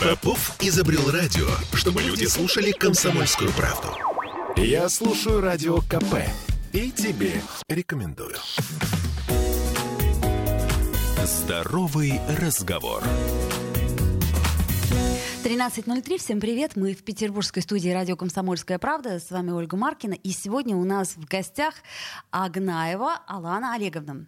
Попов изобрел радио, чтобы люди слушали комсомольскую правду. Я слушаю радио КП и тебе рекомендую. Здоровый разговор. 13.03. Всем привет. Мы в петербургской студии радио «Комсомольская правда». С вами Ольга Маркина. И сегодня у нас в гостях Агнаева Алана Олеговна.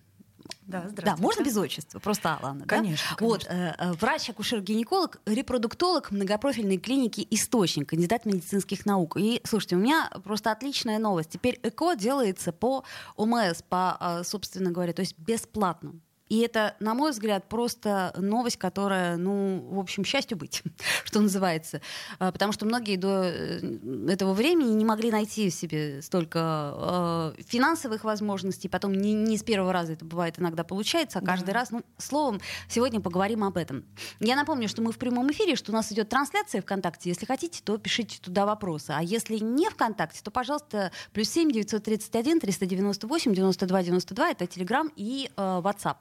Да, Да, можно без отчества, просто Алана. Конечно, да? конечно. Вот, э, э, врач, акушер-гинеколог, репродуктолог многопрофильной клиники «Источник», кандидат медицинских наук. И, слушайте, у меня просто отличная новость. Теперь ЭКО делается по ОМС, по, э, собственно говоря, то есть бесплатно. И это, на мой взгляд, просто новость, которая, ну, в общем, счастью быть, что называется. А, Потому что многие до э, этого времени не могли найти в себе столько э, финансовых возможностей. Потом не, не с первого раза это бывает иногда получается, а каждый Да. раз. Ну, словом, сегодня поговорим об этом. Я напомню, что мы в прямом эфире, что у нас идет трансляция ВКонтакте. Если хотите, то пишите туда вопросы. А если не ВКонтакте, то, пожалуйста, плюс 7 931 398 92 92. Это Телеграм и э, WhatsApp.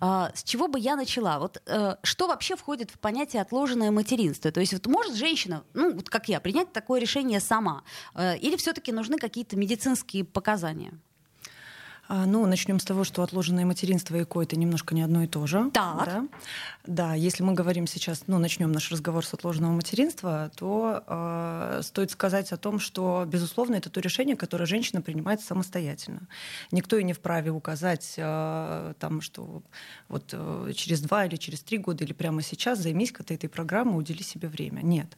А, С чего бы я начала? Вот э, что вообще входит в понятие отложенное материнство? То есть вот может женщина, ну вот как я, принять такое решение сама? Э, Или все-таки нужны какие-то медицинские показания? А, ну, начнем с того, что отложенное материнство и ЭКО это немножко не одно и то же. Так. Да, да если мы говорим сейчас, ну, начнем наш разговор с отложенного материнства, то э, стоит сказать о том, что, безусловно, это то решение, которое женщина принимает самостоятельно. Никто и не вправе указать, э, там, что вот э, через два или через три года или прямо сейчас займись-ка ты этой программой, удели себе время. Нет.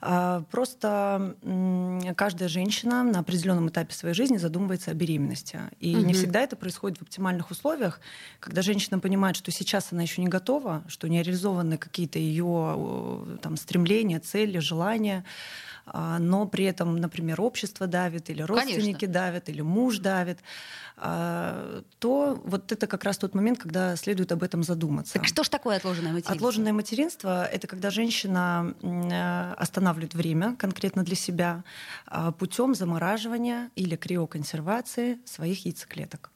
А, Просто м, каждая женщина на определенном этапе своей жизни задумывается о беременности. И не Мгм. Всегда это происходит в оптимальных условиях, когда женщина понимает, что сейчас она еще не готова, что не реализованы какие-то ее там, стремления, цели, желания, но при этом, например, общество давит, или родственники Конечно. давят, или муж давит, а, то вот это как раз тот момент, когда следует об этом задуматься. Так что ж такое отложенное материнство? Отложенное материнство — это когда женщина э, останавливает время конкретно для себя а, путем замораживания или криоконсервации своих яйцеклеток.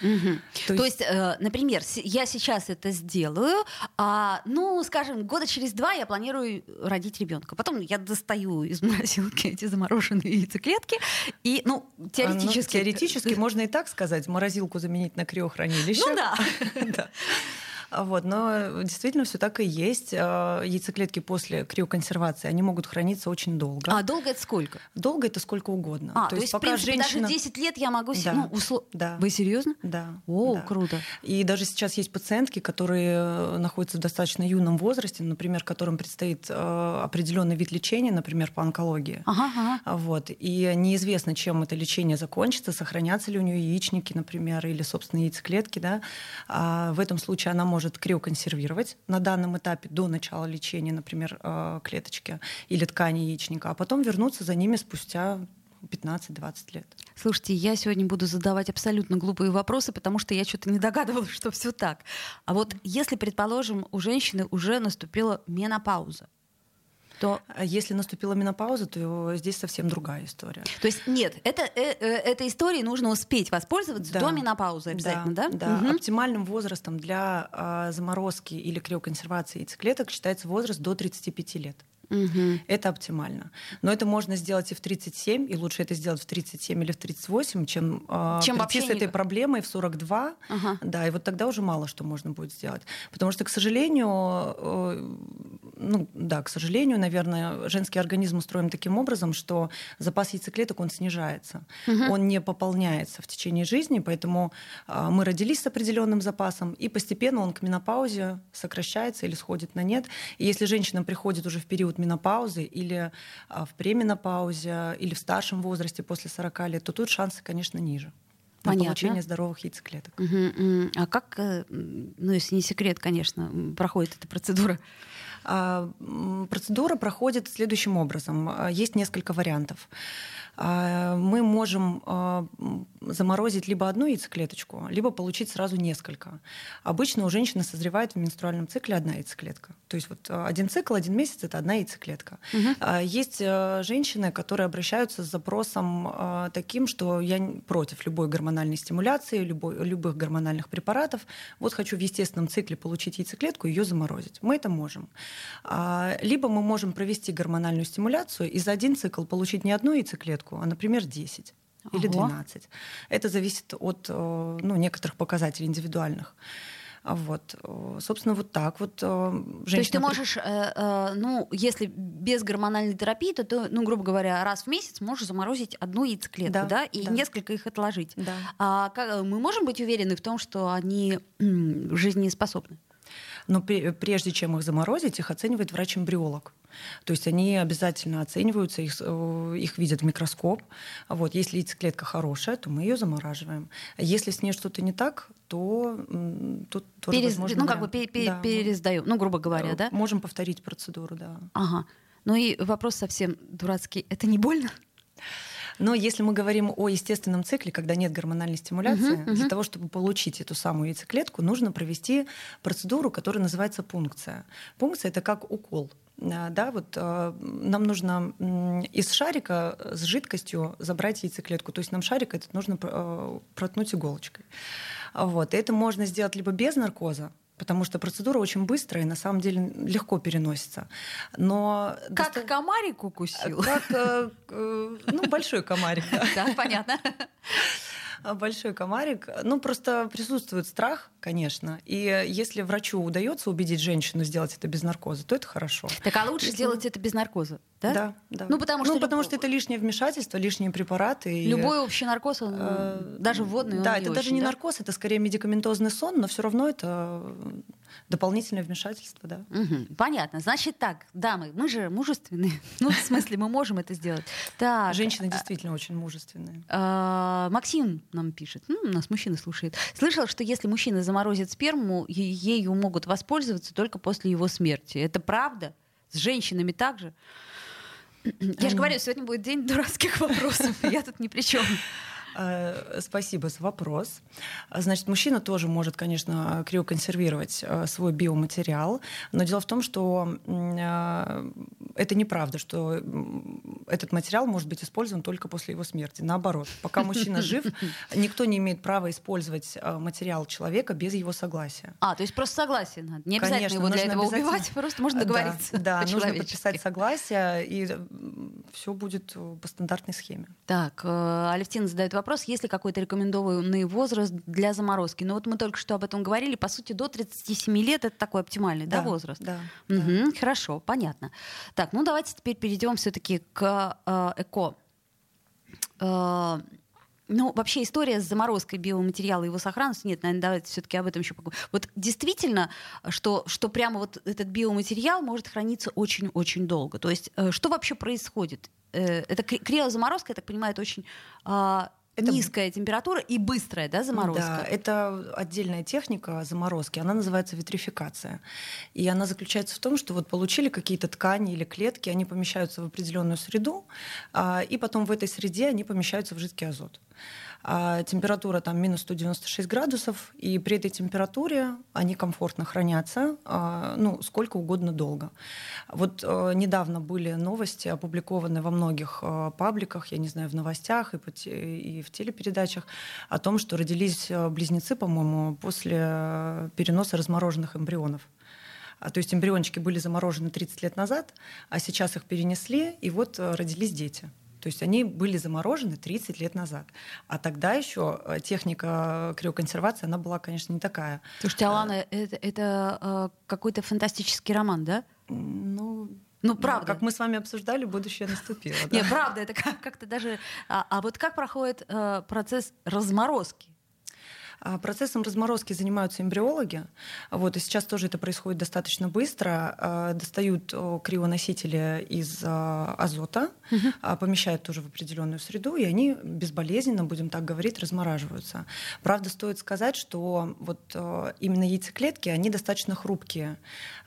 Мгм. То То, есть- есть, э, например, я сейчас это сделаю, а, ну, скажем, года через два я планирую родить ребенка. Потом я достаю из морозилки эти замороженные яйцеклетки, и, ну, А, ну, теоретически... теоретически можно и так сказать, морозилку заменить на криохранилище. Ну да. Вот, но действительно все так и есть. А, Яйцеклетки после криоконсервации, они могут храниться очень долго. А долго это сколько? Долго это сколько угодно. А, то, есть, в принципе, даже 10 лет я могу... Да. Ну, усло- Да. Вы серьезно? Да. О, да. круто. И даже сейчас есть пациентки, которые э, находятся в достаточно юном возрасте, например, которым предстоит э, определенный вид лечения, например, по онкологии. Ага, ага. Вот. И неизвестно, чем это лечение закончится, сохранятся ли у нее яичники, например, или, собственно, яйцеклетки. Да? А в этом случае она может криоконсервировать на данном этапе до начала лечения, например, э, клеточки или ткани яичника, а потом вернуться за ними спустя 15-20 лет. Слушайте, я сегодня буду задавать абсолютно глупые вопросы, потому что я что-то не догадывалась, что все так. А вот если, предположим, у женщины уже наступила менопауза, то А Если наступила менопауза, то здесь совсем другая история. То есть нет, это, э, э, этой историей нужно успеть воспользоваться Да. до менопаузы обязательно, да? Да. Мгм. Оптимальным возрастом для а, заморозки или криоконсервации яйцеклеток считается возраст до 35 лет. Мгм. Это оптимально. Но это можно сделать и в 37, и лучше это сделать в 37 или в 38, чем, а, Чем прийти с этой не- проблемой в 42. Ага. Да, и вот тогда уже мало что можно будет сделать. Потому что, к сожалению, э, ну да, к сожалению, наверное, женский организм устроен таким образом, что запас яйцеклеток, он снижается. Мгм. Он не пополняется в течение жизни, поэтому а, мы родились с определенным запасом, и постепенно он к менопаузе сокращается или сходит на нет. И если женщина приходит уже в период менопаузы или а, в пременопаузе, или в старшем возрасте после 40 лет, то тут шансы, конечно, ниже на Понятно. получение здоровых яйцеклеток. Мгм, м. А как, э, ну если не секрет, конечно, проходит эта процедура? А, процедура проходит следующим образом. Есть несколько вариантов. А, мы можем а, заморозить либо одну яйцеклеточку, либо получить сразу несколько. Обычно у женщины созревает в менструальном цикле одна яйцеклетка. То есть вот а, один цикл, один месяц — это одна яйцеклетка. Угу. Есть женщины, которые обращаются с запросом таким, что я против любой гормональной стимуляции, любой, любых гормональных препаратов. Вот хочу в естественном цикле получить яйцеклетку, ее заморозить. Мы это можем. Либо мы можем провести гормональную стимуляцию и за один цикл получить не одну яйцеклетку, клетку, а, например, 10 или 12. Это зависит от э, ну, некоторых показателей индивидуальных. Вот, собственно, вот так вот. Женщина... То есть ты можешь, э, э, ну, если без гормональной терапии, то ты, ну, грубо говоря, раз в месяц можешь заморозить одну яйцеклетку, да, да и да. несколько их отложить. Да. А как, мы можем быть уверены в том, что они жизнеспособны? Но прежде чем их заморозить, их оценивает врач-эмбриолог. То есть они обязательно оцениваются, их, э, их видят в микроскоп. Вот, если яйцеклетка хорошая, то мы ее замораживаем. Если с ней что-то не так, то тут тоже Перез... возможно, Ну, как бы пер- да. пересдаем, ну, грубо говоря, э, да? Можем повторить процедуру, да. Ага. Ну и вопрос совсем дурацкий. Это не больно? Но если мы говорим о естественном цикле, когда нет гормональной стимуляции, uh-huh. для того, чтобы получить эту самую яйцеклетку, нужно провести процедуру, которая называется пункция. Пункция это как укол. А, да, вот э, нам нужно из шарика с жидкостью забрать яйцеклетку. То есть нам шарик этот нужно э, проткнуть иголочкой. Вот. И это можно сделать либо без наркоза, потому что процедура очень быстрая и на самом деле легко переносится. Но как доста... комарик укусил? Как э, ну большой комарик. Да, понятно. Большой комарик. Ну просто присутствует страх, конечно. И если врачу удается убедить женщину сделать это без наркоза, то это хорошо. Так а лучше если... сделать это без наркоза? Да, да. да. Ну, потому, что, ну, потому что это лишнее вмешательство, лишние препараты. И... Любой общий наркоз, он, э, даже вводный, Да, это не даже очень, не да? наркоз, это скорее медикаментозный сон, но все равно это дополнительное вмешательство, да. Угу, понятно. Значит так, дамы, мы же мужественные. Ну, в смысле, мы можем это сделать. Так, Женщины действительно очень мужественные. А, Максим нам пишет, нас мужчина слушает. Слышал, что если мужчина заморозит сперму, ею могут воспользоваться только после его смерти. Это правда? С женщинами также? Я же говорю, сегодня будет день дурацких вопросов. Я тут ни при чем. Э, спасибо за вопрос. Значит, мужчина тоже может, конечно, криоконсервировать э, свой биоматериал, но дело в том, что э, это неправда, что этот материал может быть использован только после его смерти. Наоборот, пока мужчина жив, никто не имеет права использовать материал человека без его согласия. А, то есть просто согласие надо. Не обязательно Конечно, его для этого убивать, просто можно договориться. Да, да нужно подписать согласие, и все будет по стандартной схеме. Так, Алевтина задает вопрос есть ли какой-то рекомендованный возраст для заморозки. Но вот мы только что об этом говорили, по сути, до 37 лет это такой оптимальный да, да, возраст. Да, угу, да. Хорошо, понятно. Так, ну давайте теперь перейдем все-таки к э, ЭКО. Э, ну, вообще история с заморозкой биоматериала и его сохранностью, нет, наверное, давайте все-таки об этом еще поговорим. Вот действительно, что, что прямо вот этот биоматериал может храниться очень-очень долго. То есть э, что вообще происходит? Э, это криозаморозка, я так понимаю, это очень а, это низкая температура и быстрая, да, заморозка? Да, это отдельная техника заморозки, она называется витрификация. И она заключается в том, что вот получили какие-то ткани или клетки, они помещаются в определенную среду, а, и потом в этой среде они помещаются в жидкий азот температура там минус 196 градусов, и при этой температуре они комфортно хранятся, а, ну, сколько угодно долго. Вот а, недавно были новости, опубликованы во многих а, пабликах, я не знаю, в новостях и, и в телепередачах, о том, что родились близнецы, по-моему, после переноса размороженных эмбрионов. То есть эмбриончики были заморожены 30 лет назад, а сейчас их перенесли, и вот родились дети. То есть они были заморожены 30 лет назад. А тогда еще э, техника криоконсервации, она была, конечно, не такая. Слушайте, Алана, э, это, это э, какой-то фантастический роман, да? Ну, ну, правда. Как мы с вами обсуждали, будущее наступило. Да? Нет, правда, это как-то даже... А, а вот как проходит э, процесс разморозки? А процессом разморозки занимаются эмбриологи. Вот, и сейчас тоже это происходит достаточно быстро. А, достают крионосители из а, азота, угу. помещают тоже в определенную среду, и они безболезненно, будем так говорить, размораживаются. Правда, стоит сказать, что вот именно яйцеклетки, они достаточно хрупкие.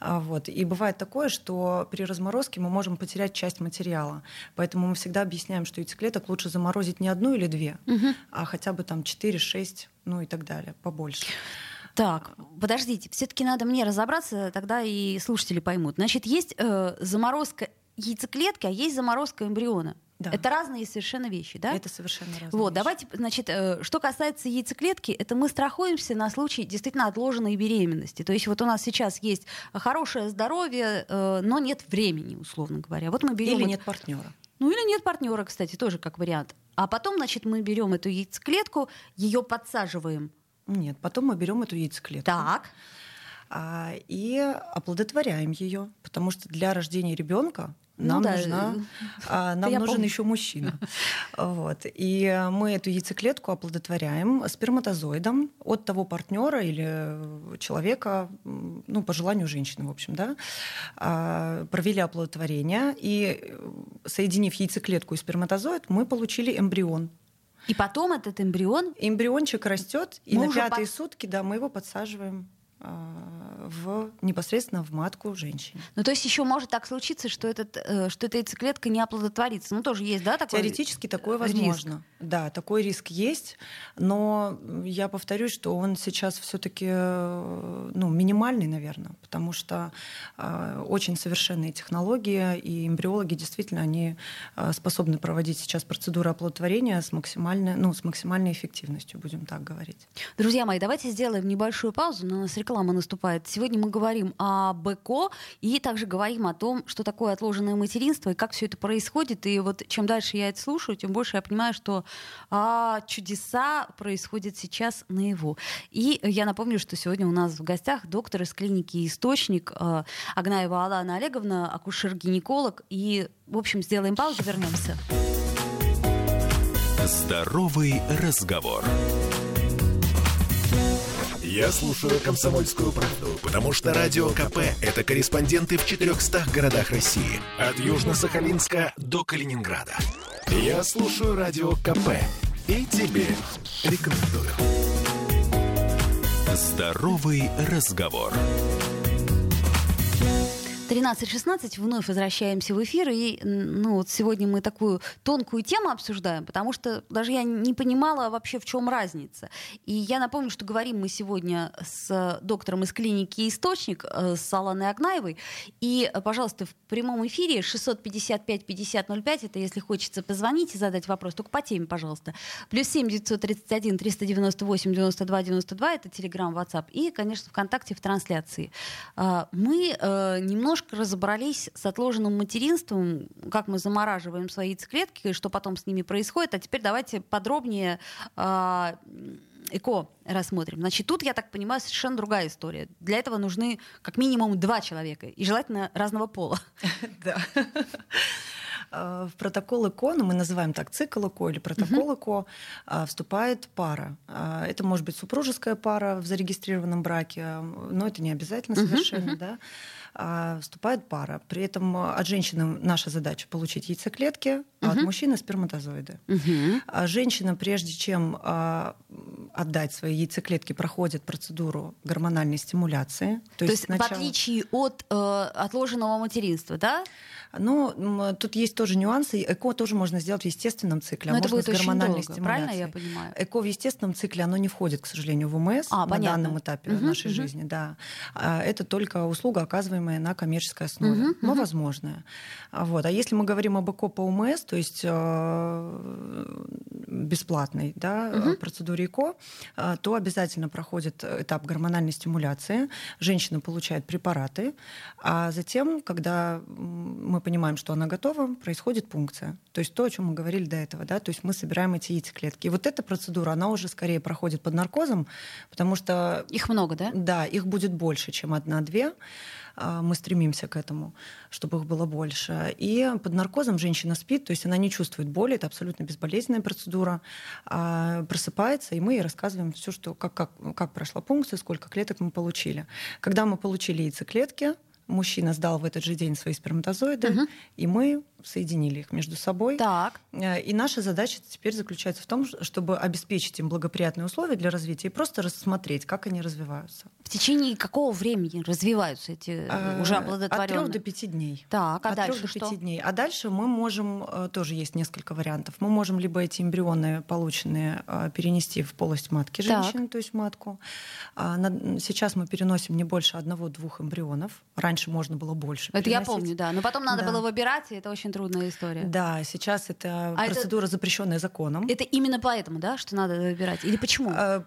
Вот, и бывает такое, что при разморозке мы можем потерять часть материала. Поэтому мы всегда объясняем, что яйцеклеток лучше заморозить не одну или две, угу. а хотя бы там 4-6, ну и так далее, побольше. Так, подождите, все-таки надо мне разобраться, тогда и слушатели поймут. Значит, есть э, заморозка яйцеклетки, а есть заморозка эмбриона. Да. Это разные совершенно вещи, да? Это совершенно разные. Вот, вещи. давайте, значит, э, что касается яйцеклетки, это мы страхуемся на случай действительно отложенной беременности. То есть вот у нас сейчас есть хорошее здоровье, э, но нет времени, условно говоря. Вот мы берем или нет партнера. Ну или нет партнера, кстати, тоже как вариант. А потом, значит, мы берем эту яйцеклетку, ее подсаживаем. Нет, потом мы берем эту яйцеклетку. Так. А, и оплодотворяем ее, потому что для рождения ребенка нам, ну, нужна, да. нам нужен помню. еще мужчина. Вот. И мы эту яйцеклетку оплодотворяем сперматозоидом от того партнера или человека, ну, по желанию женщины, в общем, да, а, провели оплодотворение, и соединив яйцеклетку и сперматозоид, мы получили эмбрион. И потом этот эмбрион? Эмбриончик растет, и на пятые под... сутки, да, мы его подсаживаем в, непосредственно в матку женщины. Ну, то есть еще может так случиться, что, этот, э, что эта яйцеклетка не оплодотворится. Ну, тоже есть, да, такой Теоретически такое возможно. Риск. Да, такой риск есть, но я повторюсь, что он сейчас все таки э, ну, минимальный, наверное, потому что э, очень совершенные технологии, и эмбриологи действительно они э, способны проводить сейчас процедуры оплодотворения с максимальной, ну, с максимальной эффективностью, будем так говорить. Друзья мои, давайте сделаем небольшую паузу, на нас реклама наступает. Сегодня мы говорим о БКО и также говорим о том, что такое отложенное материнство и как все это происходит. И вот чем дальше я это слушаю, тем больше я понимаю, что а, чудеса происходят сейчас наяву. И я напомню, что сегодня у нас в гостях доктор из клиники «Источник» а, Агнаева Алана Олеговна, акушер-гинеколог. И, в общем, сделаем паузу, вернемся. Здоровый разговор. Я слушаю «Комсомольскую правду», потому что «Радио КП» — это корреспонденты в 400 городах России. От Южно-Сахалинска до Калининграда. Я слушаю «Радио КП» и тебе рекомендую. Здоровый разговор. 13.16, вновь возвращаемся в эфир, и ну, вот сегодня мы такую тонкую тему обсуждаем, потому что даже я не понимала вообще, в чем разница. И я напомню, что говорим мы сегодня с доктором из клиники «Источник», э, с Аланой Агнаевой, и, пожалуйста, в прямом эфире 655-5005, это если хочется позвонить и задать вопрос, только по теме, пожалуйста. Плюс 7 931 398 92 92, это Телеграм, WhatsApp, и, конечно, ВКонтакте в трансляции. А, мы э, немножко немножко разобрались с отложенным материнством, как мы замораживаем свои яйцеклетки, что потом с ними происходит. А теперь давайте подробнее э, ЭКО рассмотрим. Значит, тут, я так понимаю, совершенно другая история. Для этого нужны как минимум два человека, и желательно разного пола. Да. В протокол ЭКО, ну, мы называем так цикл ЭКО или протокол ЭКО, а, вступает пара. А, это может быть супружеская пара в зарегистрированном браке, но это не обязательно совершенно, да а, вступает пара. При этом от женщины наша задача получить яйцеклетки, а от мужчины сперматозоиды. Угу. А женщина, прежде чем а, отдать свои яйцеклетки, проходит процедуру гормональной стимуляции. То, То есть, сначала... в отличие от э, отложенного материнства, да? Ну, тут есть тоже нюансы. ЭКО тоже можно сделать в естественном цикле, Но а можно с гормональной долго. Правильно я понимаю? ЭКО в естественном цикле, оно не входит, к сожалению, в УМС а, на понятно. данном этапе угу, нашей угу. жизни. Да. А, это только услуга, оказываемая на коммерческой основе, угу, но угу. возможная. Вот. А если мы говорим об ЭКО по УМС, то есть э, бесплатной да, угу. процедуре ЭКО, э, то обязательно проходит этап гормональной стимуляции. Женщина получает препараты, а затем, когда мы понимаем, что она готова, происходит пункция. То есть то, о чем мы говорили до этого, да, то есть мы собираем эти яйцеклетки. И вот эта процедура, она уже скорее проходит под наркозом, потому что... Их много, да? Да, их будет больше, чем одна-две. А, мы стремимся к этому, чтобы их было больше. И под наркозом женщина спит, то есть она не чувствует боли, это абсолютно безболезненная процедура. А просыпается, и мы ей рассказываем все, что, как, как, как прошла пункция, сколько клеток мы получили. Когда мы получили яйцеклетки, мужчина сдал в этот же день свои сперматозоиды, угу. и мы соединили их между собой. Так. Э, и наша задача теперь заключается в том, чтобы обеспечить им благоприятные условия для развития и просто рассмотреть, как они развиваются. В течение какого времени развиваются эти а, уже оплодотворенные? От трех до пяти дней. Так, а От дальше до что? дней. А дальше мы можем, тоже есть несколько вариантов, мы можем либо эти эмбрионы полученные перенести в полость матки женщины, так. то есть матку. А, сейчас мы переносим не больше одного-двух эмбрионов. Раньше можно было больше Это переносить. я помню, да. Но потом надо да. было выбирать, и это очень трудная история. Да, сейчас это а процедура, это, запрещенная законом. Это именно поэтому, да, что надо выбирать? Или почему? А,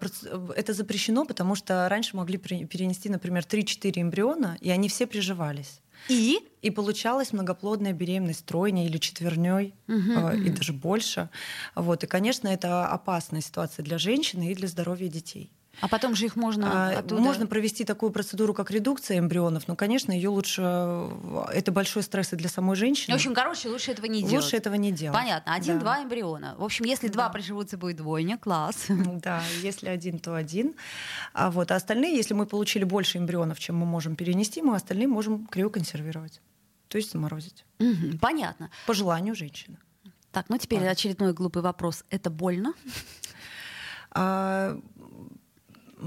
это запрещено, потому что раньше могли перенести, например, 3-4 эмбриона, и они все приживались. И? И получалась многоплодная беременность тройней или четверней, угу, э, и даже больше. Вот. И, конечно, это опасная ситуация для женщины и для здоровья детей. А потом же их можно а, оттуда... Можно провести такую процедуру, как редукция эмбрионов, но, конечно, ее лучше... Это большой стресс и для самой женщины. В общем, короче, лучше этого не делать. Лучше этого не делать. Понятно. Один-два да. эмбриона. В общем, если да. два приживутся, будет двойня. Класс. Да, если один, то один. А, вот, а остальные, если мы получили больше эмбрионов, чем мы можем перенести, мы остальные можем криоконсервировать. То есть заморозить. Угу, понятно. По желанию женщины. Так, ну теперь а. очередной глупый вопрос. Это больно?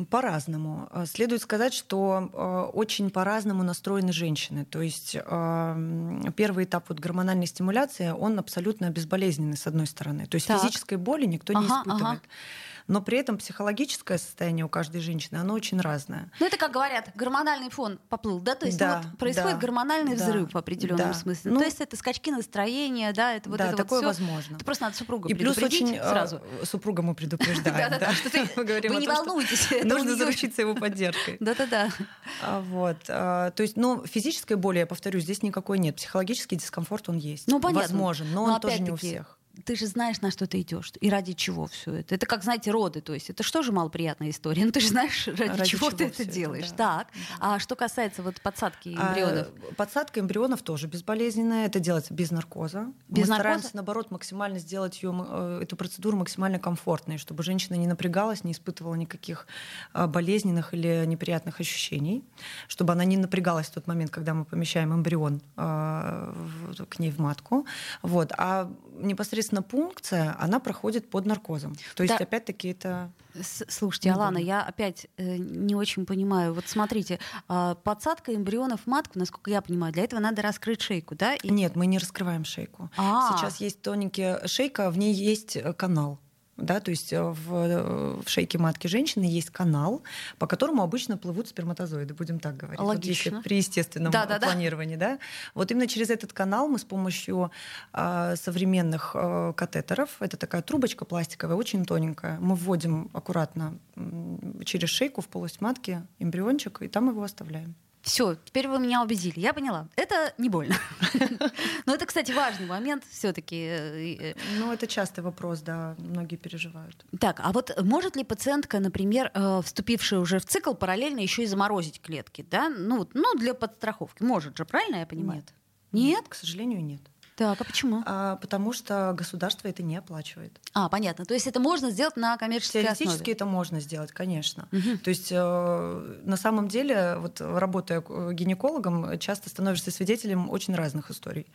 По-разному. Э, следует сказать, что э, очень по-разному настроены женщины. То есть э, первый этап вот гормональной стимуляции, он абсолютно безболезненный, с одной стороны. То есть так. физической боли никто ага, не испытывает. Ага но при этом психологическое состояние у каждой женщины, оно очень разное. Ну, это, как говорят, гормональный фон поплыл, да? То есть да, ну, вот происходит да, гормональный да, взрыв в определенном да. смысле. Ну, То есть это скачки настроения, да, это вот да, это такое вот возможно. Это просто надо супругу И плюс очень сразу. супруга мы предупреждаем. Да-да-да, что вы не волнуйтесь. Нужно заручиться его поддержкой. Да-да-да. А, вот. А, то есть, ну, физической боли, я повторю, здесь никакой нет. Психологический дискомфорт, он есть. Ну, понятно. Возможен, но он тоже не у всех ты же знаешь, на что ты идешь и ради чего все это. Это как, знаете, роды, то есть это что же малоприятная история? Ну ты же знаешь, ради, ради чего, чего ты это делаешь. Это, да. Так. Да. А что касается вот подсадки эмбрионов? А, подсадка эмбрионов тоже безболезненная. Это делается без наркоза. Без Мы наркоза? стараемся, наоборот, максимально сделать ее, э, эту процедуру максимально комфортной, чтобы женщина не напрягалась, не испытывала никаких а, болезненных или неприятных ощущений, чтобы она не напрягалась в тот момент, когда мы помещаем эмбрион а, к ней в матку. Вот. А непосредственно пункция, она проходит под наркозом. То есть, да. опять-таки, это... Слушайте, Алана, я опять э, не очень понимаю. Вот смотрите, э, подсадка эмбрионов в матку, насколько я понимаю, для этого надо раскрыть шейку, да? И... Нет, мы не раскрываем шейку. А-а-а. Сейчас есть тоненький шейка, в ней есть э, канал. Да, то есть э, в, э, в шейке матки женщины есть канал, по которому обычно плывут сперматозоиды, будем так говорить. Логично. Вот если при естественном да, да, планировании. Да. Да? Вот именно через этот канал мы с помощью э, современных э, катетеров, это такая трубочка пластиковая, очень тоненькая, мы вводим аккуратно через шейку в полость матки эмбриончик, и там его оставляем. Все, теперь вы меня убедили. Я поняла. Это не больно. Но это, кстати, важный момент все-таки. Э, э. Ну, это частый вопрос, да, многие переживают. Так, а вот может ли пациентка, например, э, вступившая уже в цикл, параллельно еще и заморозить клетки, да? Ну, ну для подстраховки. Может же, правильно я понимаю? Нет. Нет? К сожалению, нет. Так, а почему? А, потому что государство это не оплачивает. А, понятно. То есть это можно сделать на коммерческой Теоретически основе? это можно сделать, конечно. Угу. То есть э, на самом деле, вот работая гинекологом, часто становишься свидетелем очень разных историй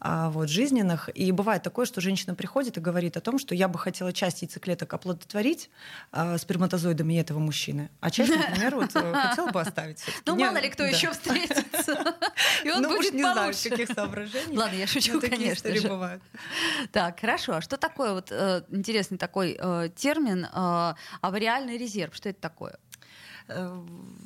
вот, жизненных. И бывает такое, что женщина приходит и говорит о том, что я бы хотела часть яйцеклеток оплодотворить а, сперматозоидами этого мужчины, а часть, например, вот, э, хотела бы оставить. Ну, мало ли кто еще встретится. И он ну, будет не знаю, каких соображений. Ладно, я шучу, конечно же. бывают. Так, хорошо. А что такое вот э, интересный такой э, термин авариальный резерв? Что это такое? Э,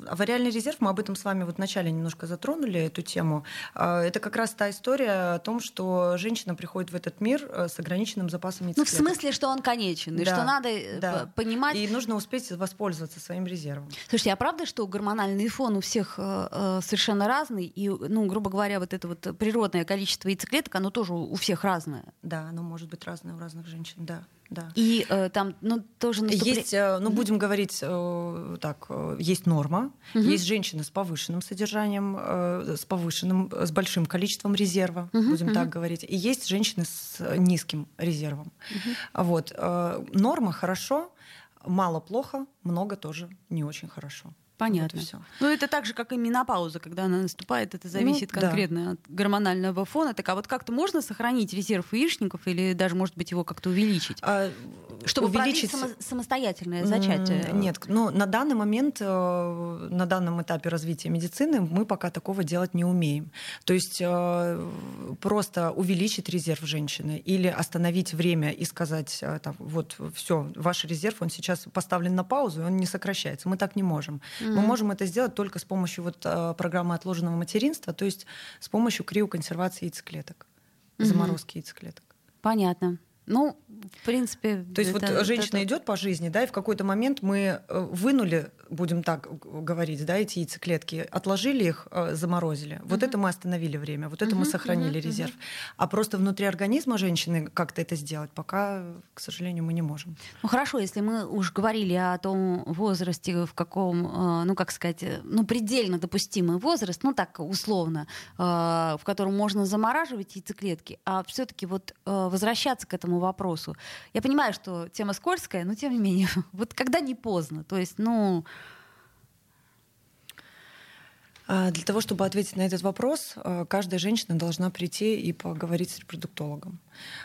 авариальный резерв, мы об этом с вами вот вначале немножко затронули эту тему. А, это как раз та история о том, что женщина приходит в этот мир э, с ограниченным запасом яйцеклеток. Ну, в смысле, что он конечен, и да, что надо э, да. понимать... И нужно успеть воспользоваться своим резервом. Слушайте, а правда, что гормональный фон у всех э, совершенно разный, и, ну, грубо говоря, вот это вот природное количество яйцеклеток, оно тоже у всех разное? Да, оно может быть разное у разных женщин, да да. И э, там, ну, тоже наступле... Есть, э, ну, будем говорить э, так, э, есть норма, угу. есть женщины с повышенным содержанием, э, с повышенным, с большим количеством резерва, угу, будем угу. так говорить, и есть женщины с низким резервом. Угу. Вот. Норма хорошо, мало плохо, много тоже не очень хорошо. Понятно. Вот ну, это так же, как и менопауза, когда она наступает, это зависит ну, конкретно да. от гормонального фона. Так а вот как-то можно сохранить резерв яичников или даже, может быть, его как-то увеличить? А, чтобы увеличить само- самостоятельное зачатие? Нет, ну, на данный момент, э, на данном этапе развития медицины мы пока такого делать не умеем. То есть э, просто увеличить резерв женщины или остановить время и сказать, э, там, вот, все, ваш резерв, он сейчас поставлен на паузу, и он не сокращается. Мы так не можем. Мы можем это сделать только с помощью вот, э, программы отложенного материнства, то есть с помощью криоконсервации яйцеклеток, заморозки яйцеклеток. Понятно. Ну, в принципе... То есть это, вот женщина это... идет по жизни, да, и в какой-то момент мы э, вынули, будем так говорить, да, эти яйцеклетки, отложили их, э, заморозили. Uh-huh. Вот это мы остановили время, вот это uh-huh, мы сохранили uh-huh, резерв. А просто внутри организма женщины как-то это сделать пока, к сожалению, мы не можем. Ну хорошо, если мы уж говорили о том возрасте, в каком, э, ну как сказать, ну предельно допустимый возраст, ну так условно, в котором можно замораживать яйцеклетки, а все-таки вот возвращаться к этому вопросу. Я понимаю, что тема скользкая, но тем не менее, вот когда не поздно, то есть, ну... А, для того, чтобы ответить на этот вопрос, э, каждая женщина должна прийти и поговорить с репродуктологом.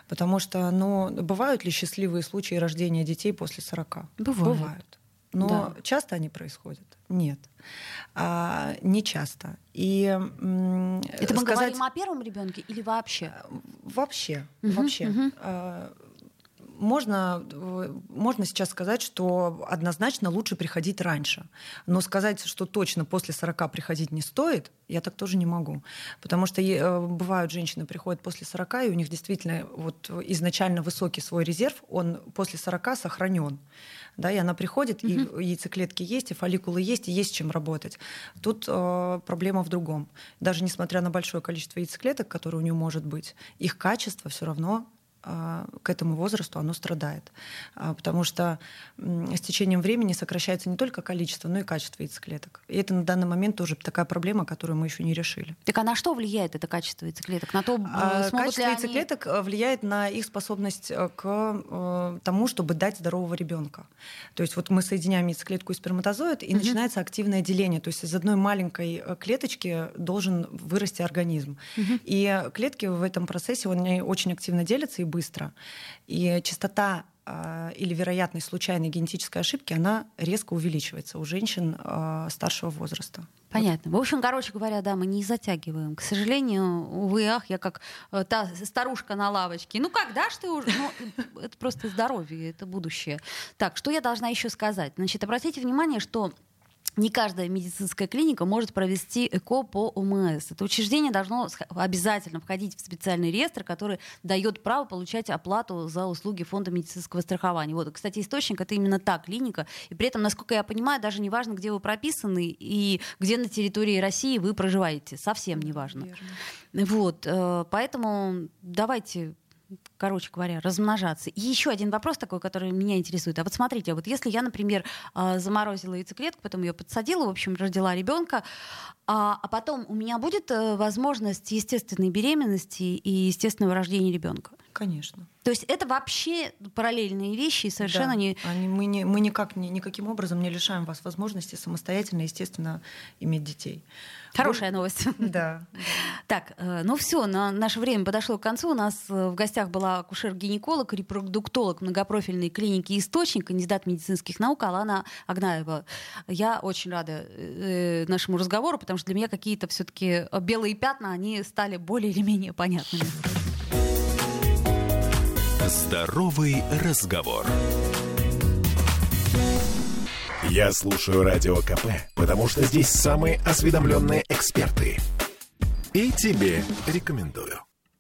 Потому что, ну, бывают ли счастливые случаи рождения детей после 40? Бывают. Бывают. Но да. часто они происходят? Нет. А, не часто. И, Это мы сказать... говорим о первом ребенке или вообще? Вообще. Угу, вообще. Угу можно, можно сейчас сказать, что однозначно лучше приходить раньше. Но сказать, что точно после 40 приходить не стоит, я так тоже не могу. Потому что э, бывают женщины приходят после 40, и у них действительно вот изначально высокий свой резерв, он после 40 сохранен. Да, и она приходит, угу. и яйцеклетки есть, и фолликулы есть, и есть чем работать. Тут э, проблема в другом. Даже несмотря на большое количество яйцеклеток, которые у нее может быть, их качество все равно к этому возрасту оно страдает. А, потому что с течением времени сокращается не только количество, но и качество яйцеклеток. И это на данный момент тоже такая проблема, которую мы еще не решили. Так а на что влияет это качество яйцеклеток? На то, э, а, качество яйцеклеток они... Э, влияет на их способность э, к тому, чтобы дать здорового ребенка. То есть вот мы соединяем яйцеклетку и сперматозоид, и угу. начинается активное деление. То есть из одной маленькой клеточки должен вырасти организм. Угу. И клетки в этом процессе они очень активно делятся и быстро. И частота а, или вероятность случайной генетической ошибки, она резко увеличивается у женщин э, старшего возраста. Понятно. В общем, короче говоря, да, мы не затягиваем. К сожалению, увы, ах, я как э, та старушка на лавочке. Ну, когда ж ты уже... Ну, это просто здоровье, это будущее. Так, что я должна еще сказать? Значит, обратите внимание, что не каждая медицинская клиника может провести ЭКО по ОМС. Это учреждение должно обязательно входить в специальный реестр, который дает право получать оплату за услуги фонда медицинского страхования. Вот, кстати, источник это именно та клиника. И при этом, насколько я понимаю, даже не важно, где вы прописаны и где на территории России вы проживаете. Совсем не важно. Вот, э, поэтому давайте короче говоря, размножаться. И еще один вопрос такой, который меня интересует. А вот смотрите, вот если я, например, а, заморозила яйцеклетку, потом ее подсадила, в общем, родила ребенка, а, а потом у меня будет э, возможность естественной беременности и естественного рождения ребенка? Конечно. То есть это вообще параллельные вещи и совершенно да. не... Они, мы, не... мы никак, ни, никаким образом не лишаем вас возможности самостоятельно, естественно, иметь детей. Хорошая новость. Да. Так, э, ну все, на наше время подошло к концу. У нас э, в гостях была акушер-гинеколог, репродуктолог многопрофильной клиники «Источник», кандидат медицинских наук Алана Агнаева. Я очень рада э, нашему разговору, потому что для меня какие-то все-таки белые пятна, они стали более или менее понятными. Здоровый разговор. Я слушаю радио КП, потому что здесь самые осведомленные эксперты. И тебе рекомендую.